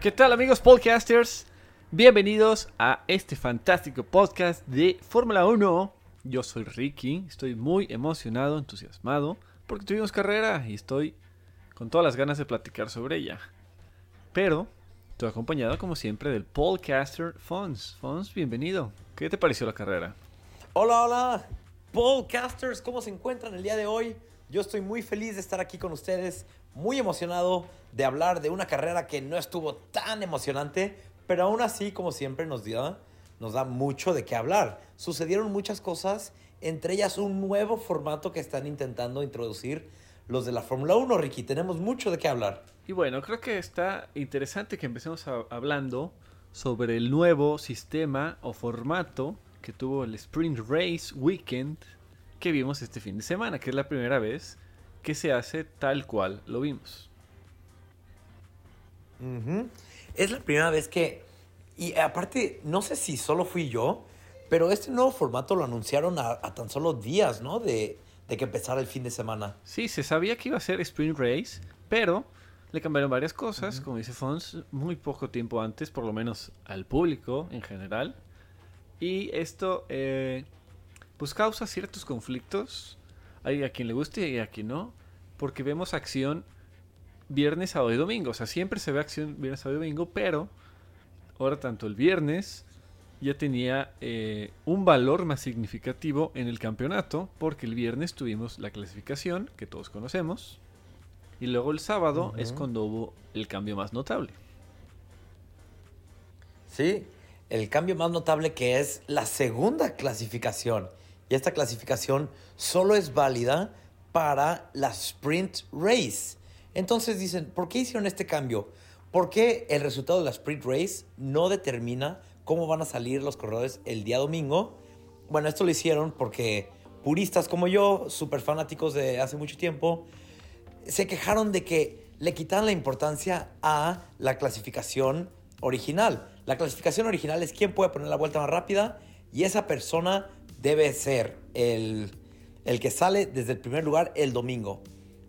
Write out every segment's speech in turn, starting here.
¿Qué tal amigos podcasters? Bienvenidos a este fantástico podcast de Fórmula 1. Yo soy Ricky, estoy muy emocionado, entusiasmado, porque tuvimos carrera y estoy con todas las ganas de platicar sobre ella. Pero estoy acompañado como siempre del podcaster Fons. Fons, bienvenido. ¿Qué te pareció la carrera? Hola, hola, podcasters, ¿cómo se encuentran el día de hoy? Yo estoy muy feliz de estar aquí con ustedes, muy emocionado de hablar de una carrera que no estuvo tan emocionante, pero aún así, como siempre, nos da, nos da mucho de qué hablar. Sucedieron muchas cosas, entre ellas un nuevo formato que están intentando introducir los de la Fórmula 1, Ricky. Tenemos mucho de qué hablar. Y bueno, creo que está interesante que empecemos hablando sobre el nuevo sistema o formato que tuvo el Sprint Race Weekend que vimos este fin de semana, que es la primera vez que se hace tal cual lo vimos. Es la primera vez que... Y aparte, no sé si solo fui yo, pero este nuevo formato lo anunciaron a, a tan solo días, ¿no? De, de que empezara el fin de semana. Sí, se sabía que iba a ser Sprint Race, pero le cambiaron varias cosas, como dice Fons, muy poco tiempo antes, por lo menos al público en general. Y esto eh, pues causa ciertos conflictos. Hay a quien le guste y a quien no, porque vemos acción viernes, sábado y domingo. O sea, siempre se ve acción viernes, sábado y domingo, pero ahora tanto el viernes ya tenía eh, un valor más significativo en el campeonato, porque el viernes tuvimos la clasificación, que todos conocemos, y luego el sábado es cuando hubo el cambio más notable. Sí, el cambio más notable que es la segunda clasificación. Y esta clasificación solo es válida para la sprint race. Entonces dicen, ¿por qué hicieron este cambio? ¿Por qué el resultado de la sprint race no determina cómo van a salir los corredores el día domingo? Bueno, esto lo hicieron porque puristas como yo, súper fanáticos de hace mucho tiempo, se quejaron de que le quitaban la importancia a la clasificación original. La clasificación original es quién puede poner la vuelta más rápida y esa persona debe ser el, el que sale desde el primer lugar el domingo.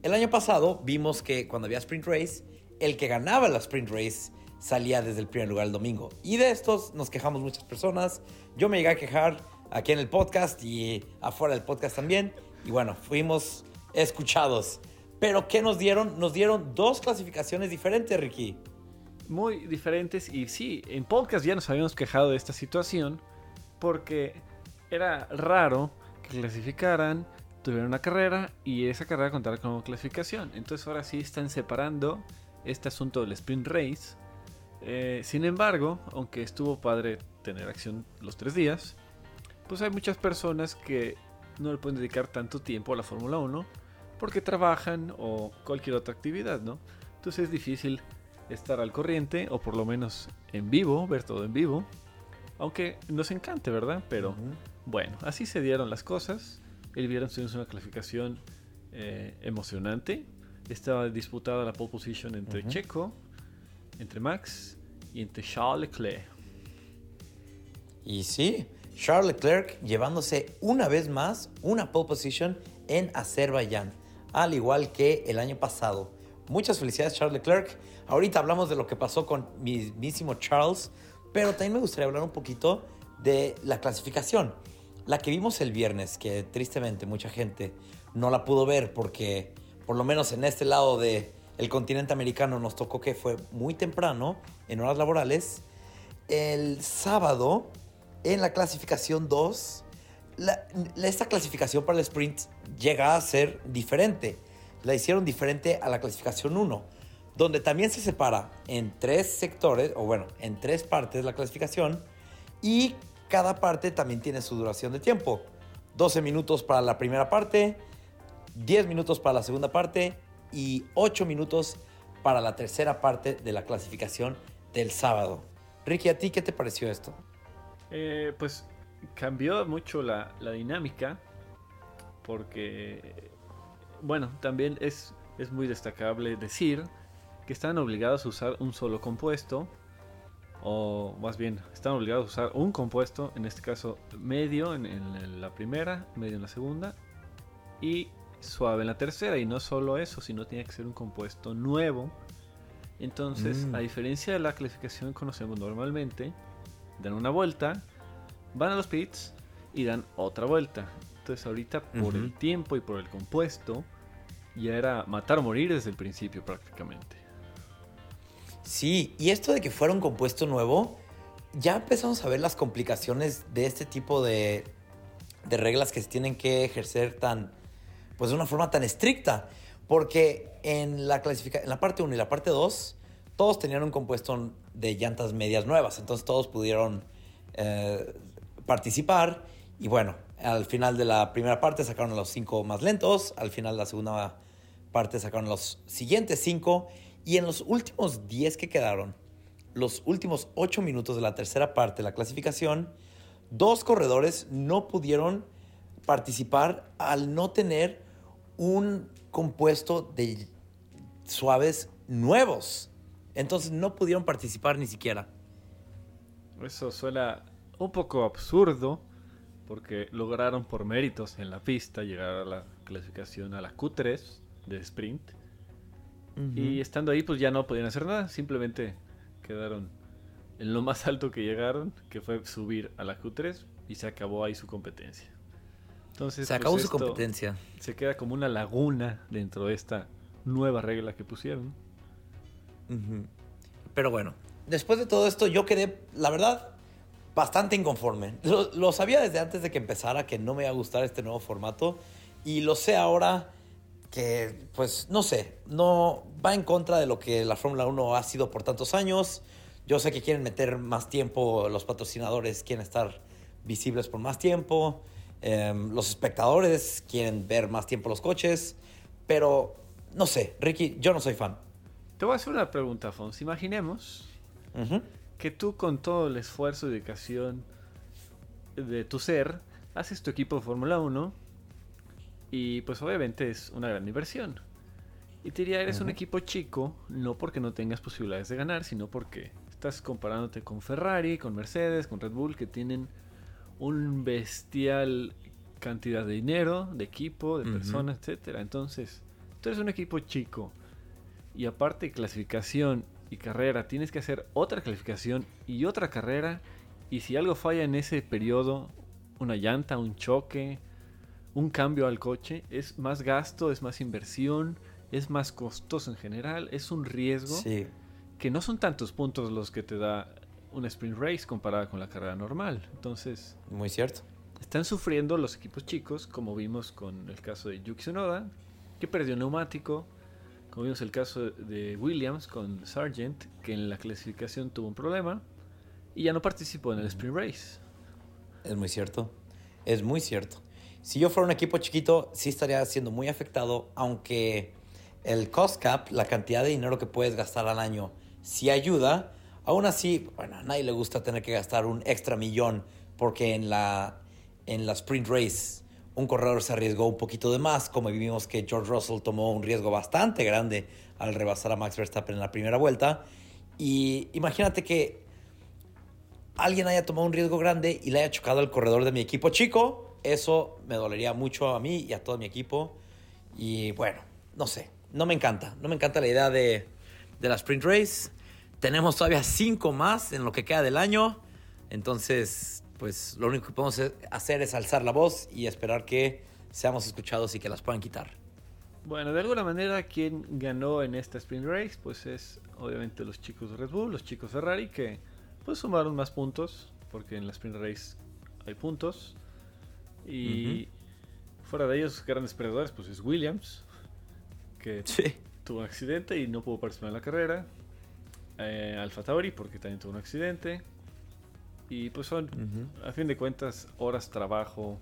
El año pasado vimos que cuando había sprint race, el que ganaba la sprint race salía desde el primer lugar el domingo. Y de estos nos quejamos muchas personas. Yo me llegué a quejar aquí en el podcast y afuera del podcast también. Y bueno, fuimos escuchados. Pero ¿qué nos dieron? Nos dieron dos clasificaciones diferentes, Ricky. muy diferentes y sí, en podcast ya nos habíamos quejado de esta situación porque era raro que clasificaran, tuvieran una carrera y esa carrera contara como clasificación. Entonces ahora sí están separando este asunto del sprint race. Eh, sin embargo, aunque estuvo padre tener acción los tres días, pues hay muchas personas que no le pueden dedicar tanto tiempo a la Fórmula 1 porque trabajan o cualquier otra actividad, ¿no? Entonces es difícil estar al corriente o por lo menos en vivo, ver todo en vivo. Aunque nos encante, ¿verdad? Pero bueno, así se dieron las cosas. El viernes tuvimos una clasificación eh, emocionante. Estaba disputada la pole position entre. Checo, entre Max y entre Charles Leclerc. Y sí, Charles Leclerc llevándose una vez más una pole position en Azerbaiyán, al igual que el año pasado. Muchas felicidades Charles Leclerc. Ahorita hablamos de lo que pasó con mismísimo Charles, pero también me gustaría hablar un poquito de la clasificación. La que vimos el viernes, que tristemente mucha gente no la pudo ver porque por lo menos en este lado del el continente americano nos tocó que fue muy temprano, en horas laborales. El sábado, en la clasificación 2, la- la- esta clasificación para el sprint llega a ser diferente. La hicieron diferente a la clasificación 1, donde también se separa en tres sectores, o bueno, en tres partes la clasificación, y cada parte también tiene su duración de tiempo. 12 minutos para la primera parte, 10 minutos para la segunda parte y 8 minutos para la tercera parte de la clasificación del sábado. Ricky, ¿a ti qué te pareció esto? Eh, pues cambió mucho la, la dinámica porque, bueno, también es, es muy destacable decir que están obligados a usar un solo compuesto, o más bien, están obligados a usar un compuesto, en este caso medio en, en la primera, medio en la segunda, y suave en la tercera, y no solo eso, sino tiene que ser un compuesto nuevo Entonces, Mm. a diferencia de la clasificación que conocemos normalmente, dan una vuelta, van a los pits y dan otra vuelta. Entonces, ahorita por el tiempo y por el compuesto, ya era matar o morir desde el principio prácticamente. Sí, y esto de que fuera un compuesto nuevo, ya empezamos a ver las complicaciones de este tipo de, de reglas que se tienen que ejercer tan, pues de una forma tan estricta. Porque en la, en la parte 1 y la parte 2, todos tenían un compuesto de llantas medias nuevas. Entonces todos pudieron eh, participar. Y bueno, al final de la primera parte sacaron los cinco más lentos. Al final de la segunda parte sacaron los siguientes cinco. Y en los últimos 10 que quedaron, los últimos 8 minutos de la tercera parte de la clasificación, dos corredores no pudieron participar al no tener un compuesto de suaves nuevos. Entonces no pudieron participar ni siquiera. Eso suena un poco absurdo porque lograron por méritos en la pista llegar a la clasificación a la Q3 de sprint. Y estando ahí, pues ya no podían hacer nada. Simplemente quedaron en lo más alto que llegaron, que fue subir a la Q3 y se acabó ahí su competencia. Entonces, Se pues, acabó su competencia. Se queda como una laguna dentro de esta nueva regla que pusieron. Pero bueno, después de todo esto, yo quedé, la verdad, bastante inconforme. Lo, lo sabía desde antes de que empezara que no me iba a gustar este nuevo formato. Y lo sé ahora que, pues, no sé, no va en contra de lo que la Fórmula 1 ha sido por tantos años. Yo sé que quieren meter más tiempo, los patrocinadores quieren estar visibles por más tiempo, em, los espectadores quieren ver más tiempo los coches, pero no sé, Ricky, yo no soy fan. Te voy a hacer una pregunta, Afonso. Imaginemos que tú con todo el esfuerzo y dedicación de tu ser, haces tu equipo de Fórmula 1 y pues obviamente es una gran inversión. Y te diría, eres un equipo chico, no porque no tengas posibilidades de ganar, sino porque estás comparándote con Ferrari, con Mercedes, con Red Bull, que tienen un bestial cantidad de dinero, de equipo, de personas, etcétera. Entonces, tú eres un equipo chico y aparte de clasificación y carrera, tienes que hacer otra clasificación y otra carrera. Y si algo falla en ese periodo, una llanta, un choque, un cambio al coche, es más gasto, es más inversión, es más costoso en general, es un riesgo Sí, que no son tantos puntos los que te da un sprint race comparada con la carrera normal. Entonces, muy cierto. están sufriendo los equipos chicos, como vimos con el caso de Yuki Tsunoda, que perdió neumático, como vimos el caso de Williams con Sargent, que en la clasificación tuvo un problema y ya no participó en el sprint race. Es muy cierto. Es muy cierto. Si yo fuera un equipo chiquito, sí estaría siendo muy afectado, aunque el cost cap, la cantidad de dinero que puedes gastar al año, sí ayuda. Aún así, bueno, a nadie le gusta tener que gastar un extra millón porque en la, en la sprint race un corredor se arriesgó un poquito de más, como vimos que George Russell tomó un riesgo bastante grande al rebasar a Max Verstappen en la primera vuelta. Y imagínate que alguien haya tomado un riesgo grande y le haya chocado al corredor de mi equipo chico, eso me dolería mucho a mí y a todo mi equipo. Y bueno, no sé, no me encanta. No me encanta la idea de, de la sprint race. Tenemos todavía cinco más en lo que queda del año. Entonces, pues lo único que podemos hacer es alzar la voz y esperar que seamos escuchados y que las puedan quitar. Bueno, de alguna manera quien ganó en esta sprint race pues es obviamente los chicos de Red Bull, los chicos Ferrari que pues sumaron más puntos porque en la sprint race hay puntos y fuera de ellos grandes perdedores pues es Williams que Sí. tuvo un accidente y no pudo participar en la carrera. Eh, Alfa Tauri porque también tuvo un accidente. Y pues son, a fin de cuentas, horas trabajo,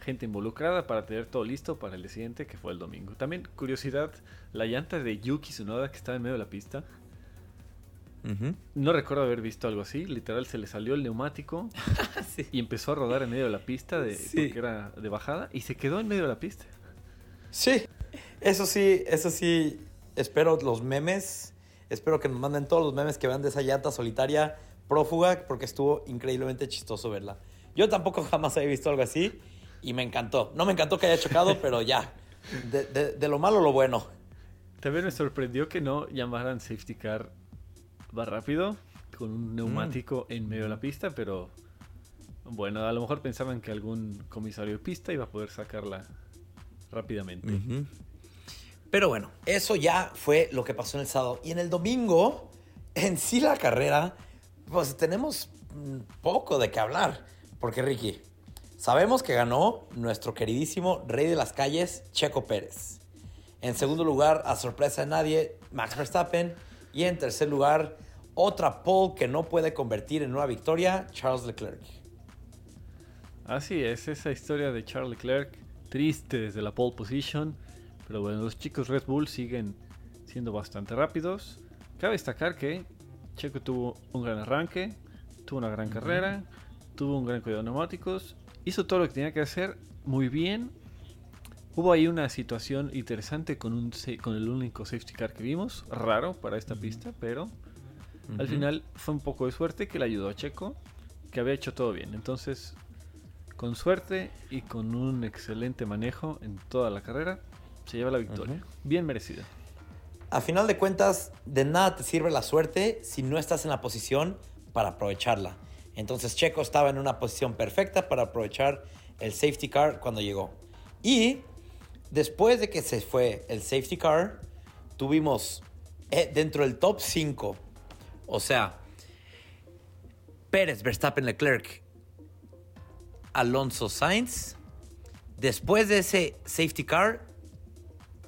gente involucrada para tener todo listo para el siguiente, que fue el domingo. También, curiosidad, la llanta de Yuki Tsunoda que estaba en medio de la pista. No recuerdo haber visto algo así. Literal, se le salió el neumático Sí. y empezó a rodar en medio de la pista de, Sí. porque era de bajada y se quedó en medio de la pista. Sí, eso sí, eso sí, espero los memes, espero que nos manden todos los memes que vean de esa llanta solitaria prófuga, porque estuvo increíblemente chistoso verla. Yo tampoco jamás había visto algo así y me encantó. No me encantó que haya chocado, pero ya, de, de- de lo malo lo bueno. También me sorprendió que no llamaran safety car va rápido con un neumático en medio de la pista, pero bueno, a lo mejor pensaban que algún comisario de pista iba a poder sacarla rápidamente. Ujú. Pero bueno, eso ya fue lo que pasó en el sábado. Y en el domingo, en sí la carrera, pues tenemos mm, poco de qué hablar. Porque Ricky, sabemos que ganó nuestro queridísimo rey de las calles, Checo Pérez. En segundo lugar, a sorpresa de nadie, Max Verstappen. Y en tercer lugar, otra pole que no puede convertir en una victoria, Charles Leclerc. Así es, esa historia de Charles Leclerc, triste desde la pole position, pero bueno, los chicos Red Bull siguen siendo bastante rápidos. Cabe destacar que Checo tuvo un gran arranque, tuvo una gran carrera, tuvo un gran cuidado de neumáticos, hizo todo lo que tenía que hacer muy bien. Hubo ahí una situación interesante con, un, con el único safety car que vimos, raro para esta pista, pero al final fue un poco de suerte que le ayudó a Checo, que había hecho todo bien. Entonces, con suerte y con un excelente manejo en toda la carrera, se lleva la victoria. Bien merecida. A final de cuentas, de nada te sirve la suerte si no estás en la posición para aprovecharla. Entonces Checo estaba en una posición perfecta para aprovechar el safety car cuando llegó. Y después de que se fue el safety car, tuvimos eh, dentro del top 5, o sea, Pérez, Verstappen, Leclerc, Alonso Sainz. Después de ese safety car,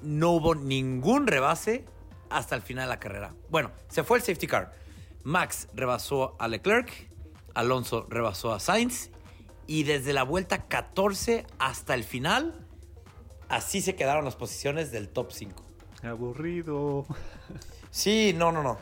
no hubo ningún rebase hasta el final de la carrera. Bueno, se fue el safety car. Max rebasó a Leclerc, Alonso rebasó a Sainz y desde la vuelta 14 hasta el final, así se quedaron las posiciones del top 5. Aburrido. Sí, no, no, no.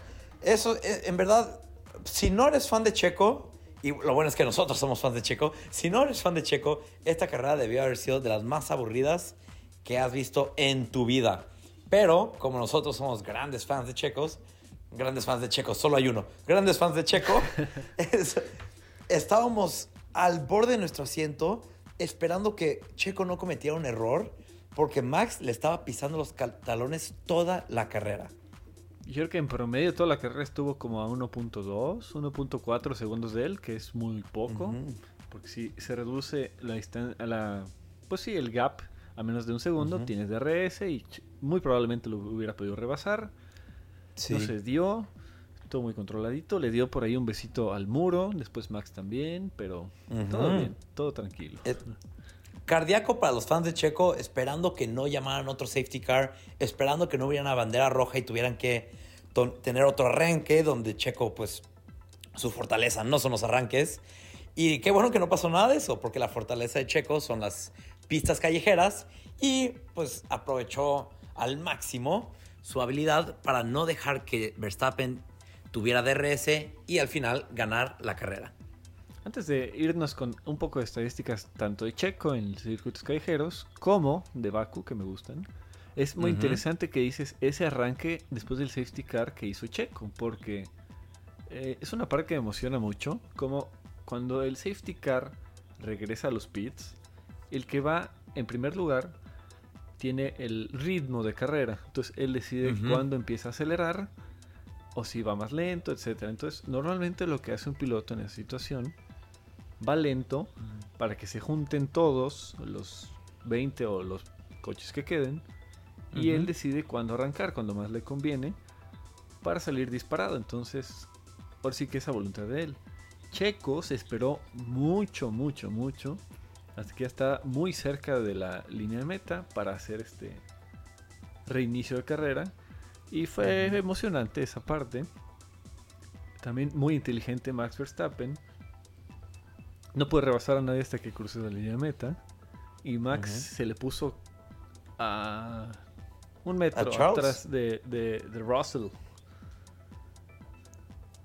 Eso, eh, en verdad, si no eres fan de Checo, y lo bueno es que nosotros somos fans de Checo, si no eres fan de Checo, esta carrera debió haber sido de las más aburridas que has visto en tu vida. Pero, como nosotros somos grandes fans de Checos, grandes fans de Checo, solo hay uno, grandes fans de Checo, es- estábamos al borde de nuestro asiento esperando que Checo no cometiera un error porque Max le estaba pisando los talones toda la carrera. Yo creo que en promedio toda la carrera estuvo como a 1.2, 1.4 segundos de él, que es muy poco. Porque si se reduce la distancia, la, pues sí, el gap a menos de un segundo, Ujú. tienes DRS y muy probablemente lo hubiera podido rebasar. No se dio, todo muy controladito. Le dio por ahí un besito al muro, después Max también, pero todo bien, todo tranquilo. Eh, Cardíaco para los fans de Checo, esperando que no llamaran otro safety car, esperando que no hubiera una bandera roja y tuvieran que tener otro arranque donde Checo, pues, su fortaleza no son los arranques. Y qué bueno que no pasó nada de eso, porque la fortaleza de Checo son las pistas callejeras y pues aprovechó al máximo su habilidad para no dejar que Verstappen tuviera DRS y al final ganar la carrera. Antes de irnos con un poco de estadísticas tanto de Checo en circuitos callejeros como de Baku, que me gustan, es muy Ujú. interesante que dices ese arranque después del safety car que hizo Checo, porque eh, es una parte que me emociona mucho, como cuando el safety car regresa a los pits, el que va en primer lugar tiene el ritmo de carrera, entonces él decide Ujú. cuándo empieza a acelerar o si va más lento, etcétera. Entonces, normalmente lo que hace un piloto en esa situación va lento para que se junten todos los 20 o los coches que queden y él decide cuándo arrancar, cuando más le conviene para salir disparado. Entonces, por sí que es a voluntad de él. Checo se esperó mucho, mucho, mucho hasta que ya está muy cerca de la línea de meta para hacer este reinicio de carrera y fue Ujú. emocionante esa parte. También muy inteligente Max Verstappen. No puede rebasar a nadie hasta que cruce la línea meta. Y Max se le puso a un metro atrás de, de, de Russell.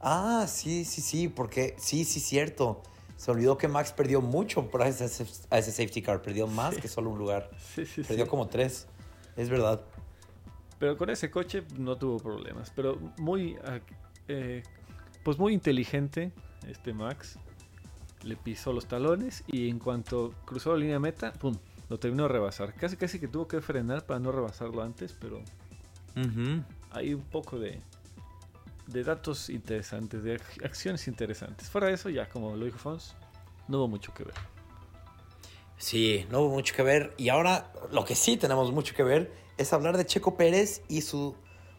Ah, sí, sí, sí, porque sí, sí, cierto. Se olvidó que Max perdió mucho por ese, a ese safety car. Perdió más Sí. que solo un lugar. Sí, sí, Perdió como tres. Es verdad. Pero con ese coche no tuvo problemas. Pero muy, eh, pues muy inteligente este Max. Le pisó los talones y en cuanto cruzó la línea de meta, ¡pum! Lo terminó de rebasar. Casi casi que tuvo que frenar para no rebasarlo antes, pero Hay un poco de, de datos interesantes, de acciones interesantes. Fuera de eso, ya como lo dijo Fons, no hubo mucho que ver. Sí, no hubo mucho que ver. Y ahora lo que sí tenemos mucho que ver es hablar de Checo Pérez y su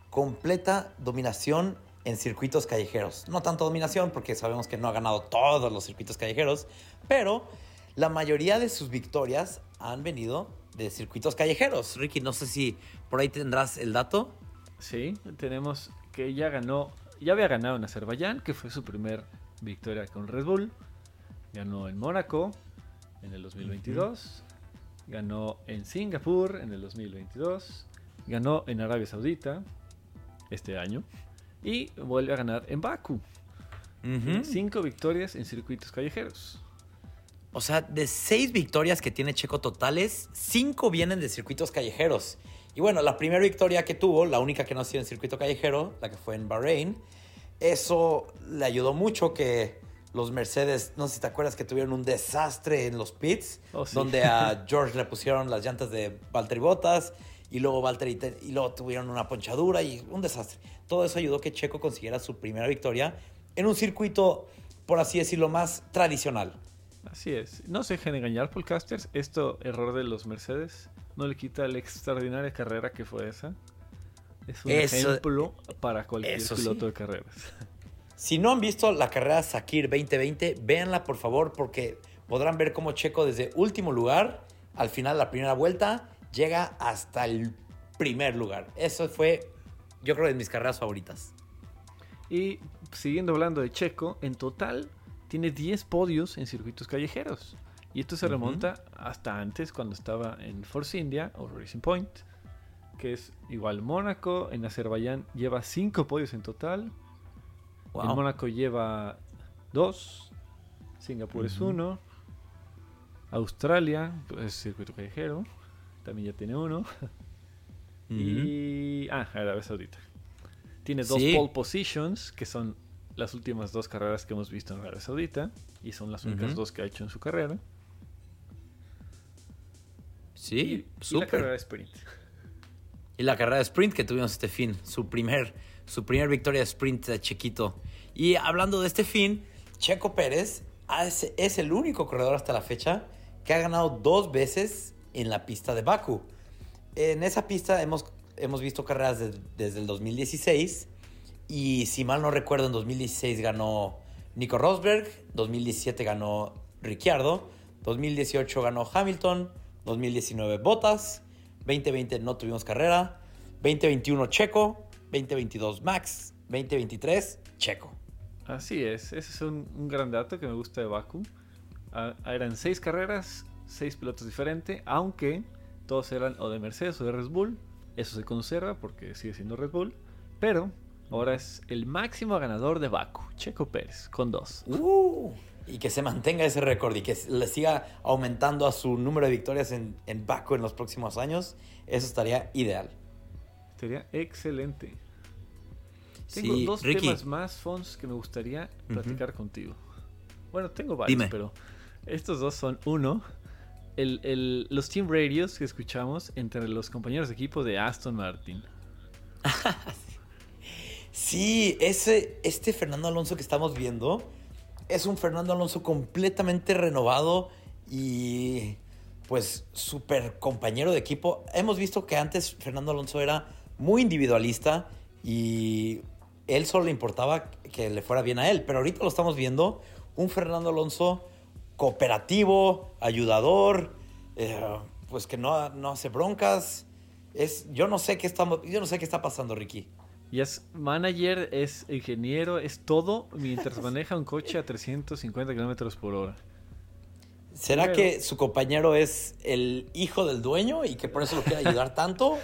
completa dominación en circuitos callejeros. No tanto dominación porque sabemos que no ha ganado todos los circuitos callejeros, pero la mayoría de sus victorias han venido de circuitos callejeros. Ricky, no sé si por ahí tendrás el dato. Sí, tenemos que ya ganó, ya había ganado en Azerbaiyán, que fue su primer victoria con Red Bull. Ganó en Mónaco en el 2022. Ganó en Singapur en el 2022. Ganó en Arabia Saudita este año. Y vuelve a ganar en Baku. Cinco victorias en circuitos callejeros. O sea, de seis victorias que tiene Checo totales, cinco vienen de circuitos callejeros. Y bueno, la primera victoria que tuvo, la única que no ha sido en circuito callejero, la que fue en Bahrein, eso le ayudó mucho que los Mercedes, no sé si te acuerdas que tuvieron un desastre en los pits, oh, donde a George le pusieron las llantas de Valtteri Bottas y luego Valtteri y luego tuvieron una ponchadura y un desastre. Todo eso ayudó que Checo consiguiera su primera victoria en un circuito, por así decirlo, más tradicional. Así es. No se dejen engañar, podcasters. Esto, error de los Mercedes, no le quita la extraordinaria carrera que fue esa. Es un ejemplo para cualquier piloto de carreras. Si no han visto la carrera Sakir 2020, véanla por favor porque podrán ver cómo Checo desde último lugar, al final de la primera vuelta, llega hasta el primer lugar. Eso fue, yo creo, de mis carreras favoritas. Y siguiendo hablando de Checo, en total tiene 10 podios en circuitos callejeros. Y esto se remonta hasta antes, cuando estaba en Force India o Racing Point, que es igual Mónaco. En Azerbaiyán lleva 5 podios en total. En Mónaco lleva 2. Singapur es 1. Australia es circuito callejero. También ya tiene uno. Y. Ah, Arabia Saudita. Tiene dos pole positions, que son las últimas dos carreras que hemos visto en Arabia Saudita. Y son las únicas dos que ha hecho en su carrera. Sí, y, la carrera de sprint. Y la carrera de sprint que tuvimos este fin, su primer, su primer victoria de sprint de Chequito. Y hablando de este fin, Checo Pérez es el único corredor hasta la fecha que ha ganado dos veces en la pista de Baku. En esa pista hemos, hemos visto carreras desde el 2016 y si mal no recuerdo en 2016 ganó Nico Rosberg, 2017 ganó Ricciardo, 2018 ganó Hamilton, 2019 Bottas, 2020 no tuvimos carrera, 2021 Checo, 2022 Max, 2023 Checo. Así es, ese es un, gran dato que me gusta de Baku. Ah, eran seis carreras, seis pilotos diferentes, aunque todos eran o de Mercedes o de Red Bull. Eso se conserva porque sigue siendo Red Bull. Pero ahora es el máximo ganador de Baku, Checo Pérez, con dos. Uh y que se mantenga ese récord y que le siga aumentando a su número de victorias en, en Baku en los próximos años, eso estaría ideal. Estaría excelente. Tengo dos temas más, Fons, que me gustaría platicar contigo. Bueno, tengo varios, pero estos dos son uno. Los team radios que escuchamos entre los compañeros de equipo de Aston Martin. sí, ese, este Fernando Alonso que estamos viendo es un Fernando Alonso completamente renovado y pues súper compañero de equipo. Hemos visto que antes Fernando Alonso era muy individualista y él solo le importaba que le fuera bien a él, pero ahorita lo estamos viendo un Fernando Alonso cooperativo, ayudador, eh, pues que no, no hace broncas. Es, yo no sé qué estamos, yo no sé qué está pasando, Ricky. Y es manager, es ingeniero, es todo mientras maneja un coche a 350 kilómetros por hora. ¿Será que su compañero es el hijo del dueño y que por eso lo quiere ayudar tanto?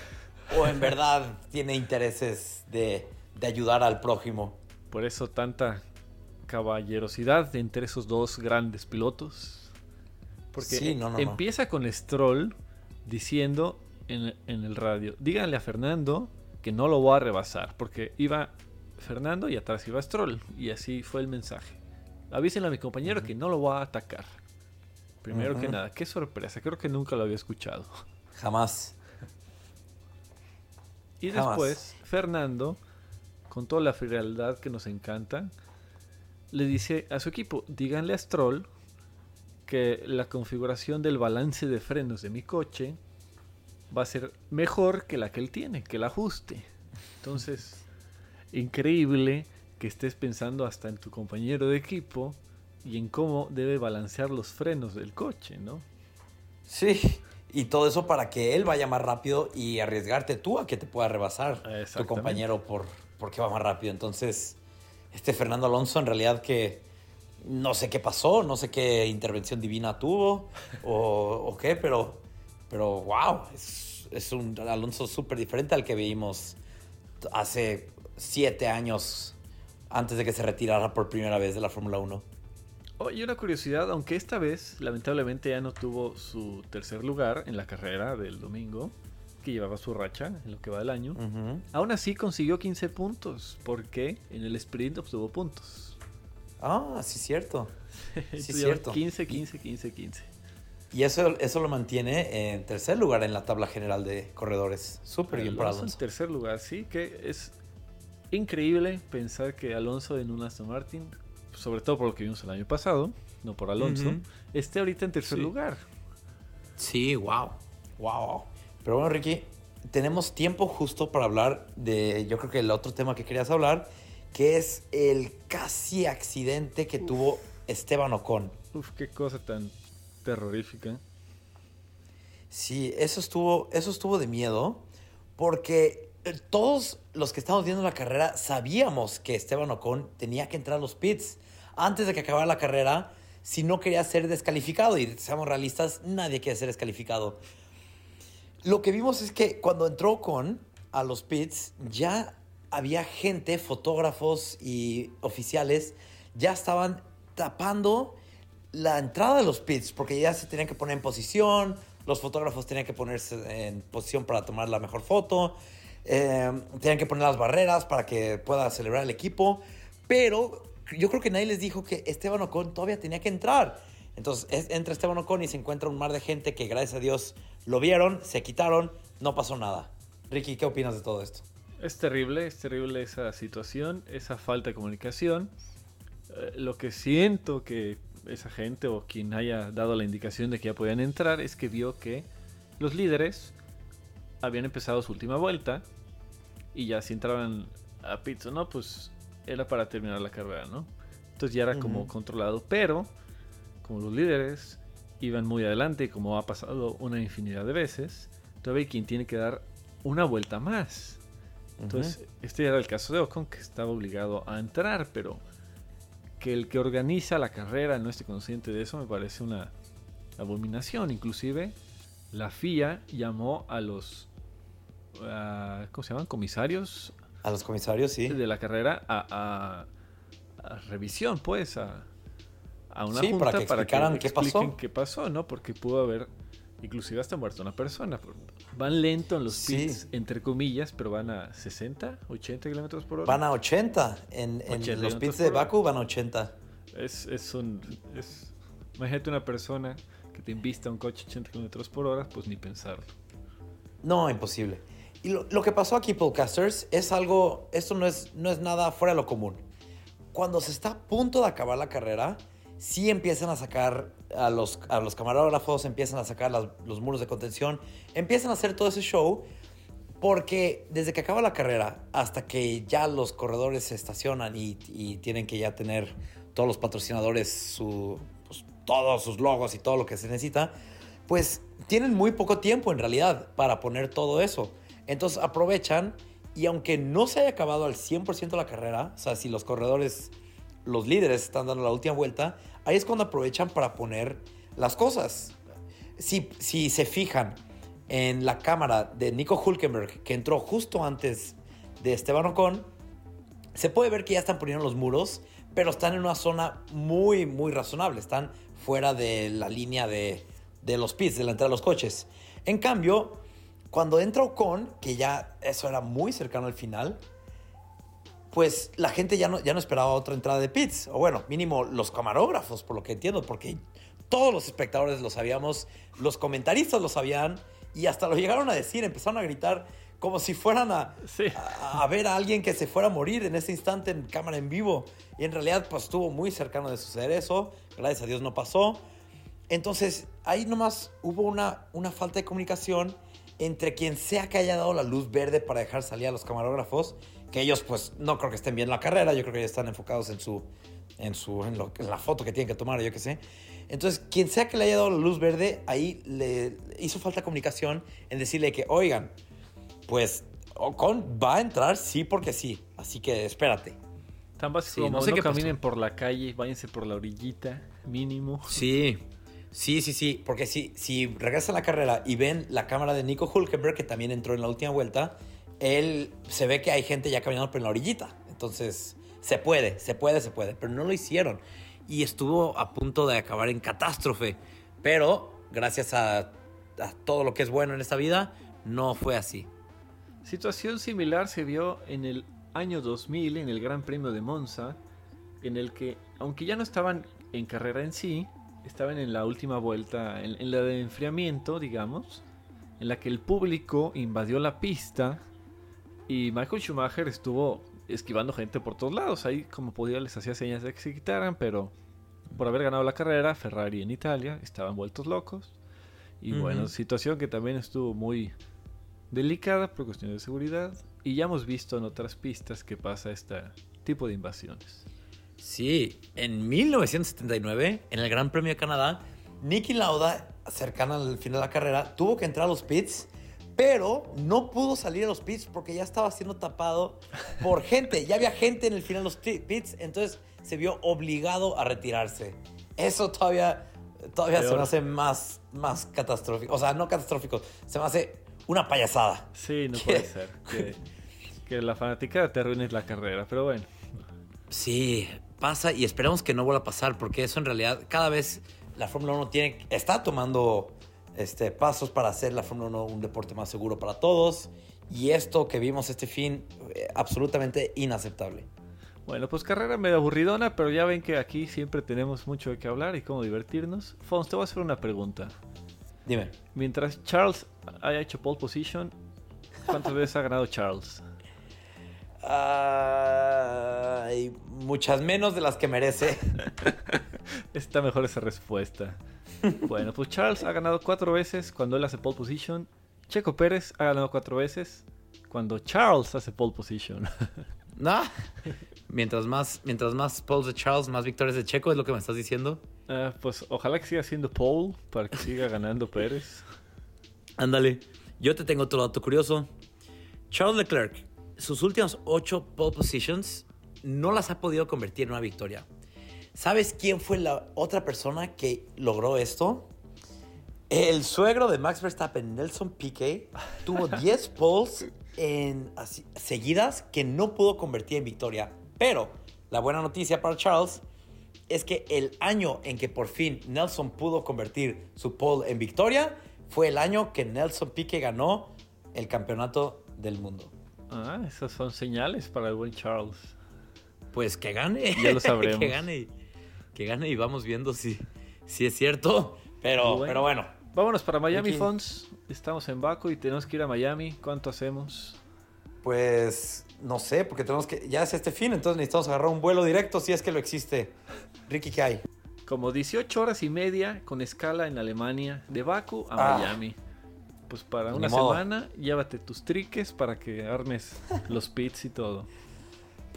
¿O en verdad tiene intereses de, ayudar al prójimo? Por eso tanta caballerosidad entre esos dos grandes pilotos. Porque empieza con Stroll diciendo en, en el radio, díganle a Fernando que no lo voy a rebasar, porque iba Fernando y atrás iba Stroll, y así fue el mensaje. Avísenle a mi compañero que no lo voy a atacar. Primero que nada, qué sorpresa, creo que nunca lo había escuchado. Jamás. Y Jamás. después, Fernando, con toda la frialdad que nos encanta, le dice a su equipo, díganle a Stroll que la configuración del balance de frenos de mi coche va a ser mejor que la que él tiene, que el ajuste. Entonces, increíble que estés pensando hasta en tu compañero de equipo y en cómo debe balancear los frenos del coche, ¿no? Sí, y todo eso para que él vaya más rápido y arriesgarte tú a que te pueda rebasar tu compañero por porque va más rápido. Entonces, este Fernando Alonso en realidad que no sé qué pasó, no sé qué intervención divina tuvo o, qué, pero, pero wow, es, un Alonso súper diferente al que vimos hace siete años antes de que se retirara por primera vez de la Fórmula 1. Oye, una curiosidad, aunque esta vez lamentablemente ya no tuvo su tercer lugar en la carrera del domingo, que llevaba su racha en lo que va del año, aún así consiguió 15 puntos, porque en el sprint obtuvo puntos. Ah, sí, cierto. Sí, cierto. 15, 15, 15, 15. Y eso, eso lo mantiene en tercer lugar en la tabla general de corredores. Súper bien para Alonso en tercer lugar, sí, que es increíble pensar que Alonso en un Aston Martin, sobre todo por lo que vimos el año pasado, no por Alonso, esté ahorita en tercer Sí. lugar. Sí, wow. Wow. Pero bueno, Ricky, tenemos tiempo justo para hablar de, yo creo que el otro tema que querías hablar, que es el casi accidente que tuvo Esteban Ocon. Uf, qué cosa tan terrorífica. Sí, eso estuvo, eso estuvo de miedo, porque eh, todos los que estamos viendo la carrera sabíamos que Esteban Ocon tenía que entrar a los pits antes de que acabara la carrera si no quería ser descalificado. Y seamos realistas, nadie quiere ser descalificado. Lo que vimos es que cuando entró Ocon a los pits, ya había gente, fotógrafos y oficiales, ya estaban tapando la entrada de los pits, porque ya se tenían que poner en posición, los fotógrafos tenían que ponerse en posición para tomar la mejor foto, eh, tenían que poner las barreras para que pueda celebrar el equipo, pero yo creo que nadie les dijo que Esteban Ocon todavía tenía que entrar. Entonces es- entra Esteban Ocon y se encuentra un mar de gente que gracias a Dios lo vieron, se quitaron, no pasó nada. Ricky, ¿qué opinas de todo esto? Es terrible, es terrible esa situación, esa falta de comunicación. Eh, lo que siento que esa gente o quien haya dado la indicación de que ya podían entrar es que vio que los líderes habían empezado su última vuelta y ya si entraban a pits o no, pues era para terminar la carrera, ¿no? Entonces ya era como controlado, pero como los líderes iban muy adelante, como ha pasado una infinidad de veces, todavía hay quien tiene que dar una vuelta más. Entonces, este era el caso de Ocon, que estaba obligado a entrar, pero que el que organiza la carrera no esté consciente de eso me parece una abominación. Inclusive, la FIA llamó a los, ah, ¿cómo se llaman? Comisarios A los comisarios, sí. de la carrera a, a- a revisión, pues, a, a una Sí, junta para que explicaran qué pasó. qué pasó, ¿no? Porque pudo haber, inclusive hasta muerto una persona. Van lento en los Sí. pits, entre comillas, pero van a 60, 80 kilómetros por hora. Van a 80. En, en 80 los pits de. Baku van a 80. Es, es un. Es, imagínate una persona que te invista a un coche 80 kilómetros por hora, pues ni pensarlo. No, imposible. Y lo, lo que pasó aquí, podcasters, es algo, esto no es, no es nada fuera de lo común. Cuando se está a punto de acabar la carrera, sí empiezan a sacar a los, a los camarógrafos, empiezan a sacar las- los muros de contención, empiezan a hacer todo ese show, porque desde que acaba la carrera hasta que ya los corredores se estacionan y, y tienen que ya tener todos los patrocinadores, su, pues, todos sus logos y todo lo que se necesita, pues tienen muy poco tiempo en realidad para poner todo eso. Entonces aprovechan y aunque no se haya acabado al 100% la carrera, o sea, si los corredores, los líderes están dando la última vuelta, ahí es cuando aprovechan para poner las cosas. Si, si se fijan en la cámara de Nico Hulkenberg, que entró justo antes de Esteban Ocon, se puede ver que ya están poniendo los muros, pero están en una zona muy, muy razonable. Están fuera de la línea de, de los pits, de la entrada de los coches. En cambio, cuando entra Ocon, que ya eso era muy cercano al final, pues la gente ya no, ya no esperaba otra entrada de pits. O bueno, mínimo los camarógrafos, por lo que entiendo, porque todos los espectadores lo sabíamos, los comentaristas lo sabían y hasta lo llegaron a decir, empezaron a gritar como si fueran a, Sí. a, a ver a alguien que se fuera a morir en ese instante en cámara en vivo. Y en realidad, pues estuvo muy cercano de suceder eso. Gracias a Dios no pasó. Entonces, ahí nomás hubo una, una falta de comunicación entre quien sea que haya dado la luz verde para dejar salir a los camarógrafos, que ellos pues no creo que estén bien en la carrera, yo creo que ya están enfocados en su, en su, en, lo- en la foto que tienen que tomar, yo qué sé. Entonces, quien sea que le haya dado la luz verde, ahí le hizo falta comunicación en decirle que, oigan, pues Ocon va a entrar sí porque sí, así que espérate. Tan básico Sí, como no no, sé qué caminen pasó. por la calle, váyanse por la orillita, mínimo. Sí, sí, sí, sí. Porque si, si regresan a la carrera y ven la cámara de Nico Hulkenberg, que también entró en la última vuelta, él se ve que hay gente ya caminando por la orillita. Entonces, se puede, se puede, se puede. Pero no lo hicieron. Y estuvo a punto de acabar en catástrofe. Pero, gracias a, todo lo que es bueno en esta vida, no fue así. Situación similar se vio en el año 2000 en el Gran Premio de Monza, en el que, aunque ya no estaban en carrera en sí, estaban en la última vuelta, en la de enfriamiento, digamos, en la que el público invadió la pista y Michael Schumacher estuvo esquivando gente por todos lados. Ahí, como podía, les hacía señas de que se quitaran, pero por haber ganado la carrera, Ferrari en Italia estaban vueltos locos. Y Ujú. bueno, situación que también estuvo muy delicada por cuestiones de seguridad. Y ya hemos visto en otras pistas que pasa este tipo de invasiones. Sí, en 1979, en el Gran Premio de Canadá, Nicky Lauda, cercana al final de la carrera, tuvo que entrar a los pits, pero no pudo salir a los pits porque ya estaba siendo tapado por gente. Ya había gente en el final de los pits, entonces se vio obligado a retirarse. Eso todavía, todavía se me hace más, más catastrófico. O sea, no catastrófico, se me hace una payasada. Sí, no puede ser. Que, que la fanática te arruine la carrera, pero bueno. Sí, pasa y esperemos que no vuelva a pasar, porque eso en realidad cada vez la Fórmula 1 tiene, está tomando este, pasos para hacer la Fórmula 1 un deporte más seguro para todos. Y esto que vimos este fin, eh, absolutamente inaceptable. Bueno, pues carrera medio aburridona, pero ya ven que aquí siempre tenemos mucho de qué hablar y cómo divertirnos. Fons, te voy a hacer una pregunta. Dime. Mientras Charles haya hecho pole position, ¿cuántas veces ha ganado Charles? Ay, muchas menos de las que merece. Está mejor esa respuesta. Bueno, pues Charles ha ganado cuatro veces cuando él hace pole position. Checo Pérez ha ganado cuatro veces cuando Charles hace pole position. ¿No? Mientras más, mientras más poles de Charles, más victorias de Checo, es lo que me estás diciendo. Ah, pues ojalá que siga siendo pole para que siga ganando Pérez. Ándale. Yo te tengo otro dato curioso. Charles Leclerc, sus últimas ocho pole positions no las ha podido convertir en una victoria. ¿Sabes quién fue la otra persona que logró esto? El suegro de Max Verstappen, Nelson Piquet, tuvo 10 poles en, así- seguidas que no pudo convertir en victoria. Pero la buena noticia para Charles es que el año en que por fin Nelson pudo convertir su pole en victoria fue el año que Nelson Piquet ganó el campeonato del mundo. Ah, esas son señales para el buen Charles. Pues que gane. Ya lo sabremos. que gane. Que gane y vamos viendo si, si es cierto. Pero Bueno. pero bueno. Vámonos para Miami, Aquí. Fons. Estamos en Baku y tenemos que ir a Miami. ¿Cuánto hacemos? Pues no sé, porque tenemos que. Ya es este fin, entonces necesitamos agarrar un vuelo directo si es que lo existe. Ricky, ¿qué hay? Como 18 horas y media con escala en Alemania, de Baku a Ah. Miami. Pues para una modo. semana, llévate tus triques para que armes los pits y todo.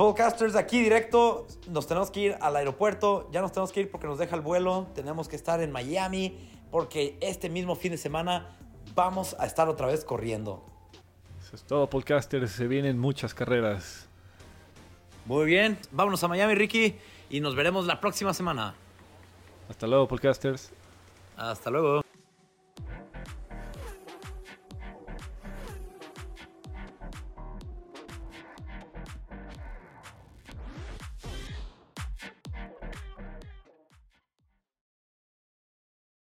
Podcasters, aquí directo. Nos tenemos que ir al aeropuerto. Ya nos tenemos que ir porque nos deja el vuelo. Tenemos que estar en Miami porque este mismo fin de semana vamos a estar otra vez corriendo. Eso es todo, podcasters. Se vienen muchas carreras. Muy bien, vámonos a Miami, Ricky, y nos veremos la próxima semana. Hasta luego, podcasters. Hasta luego.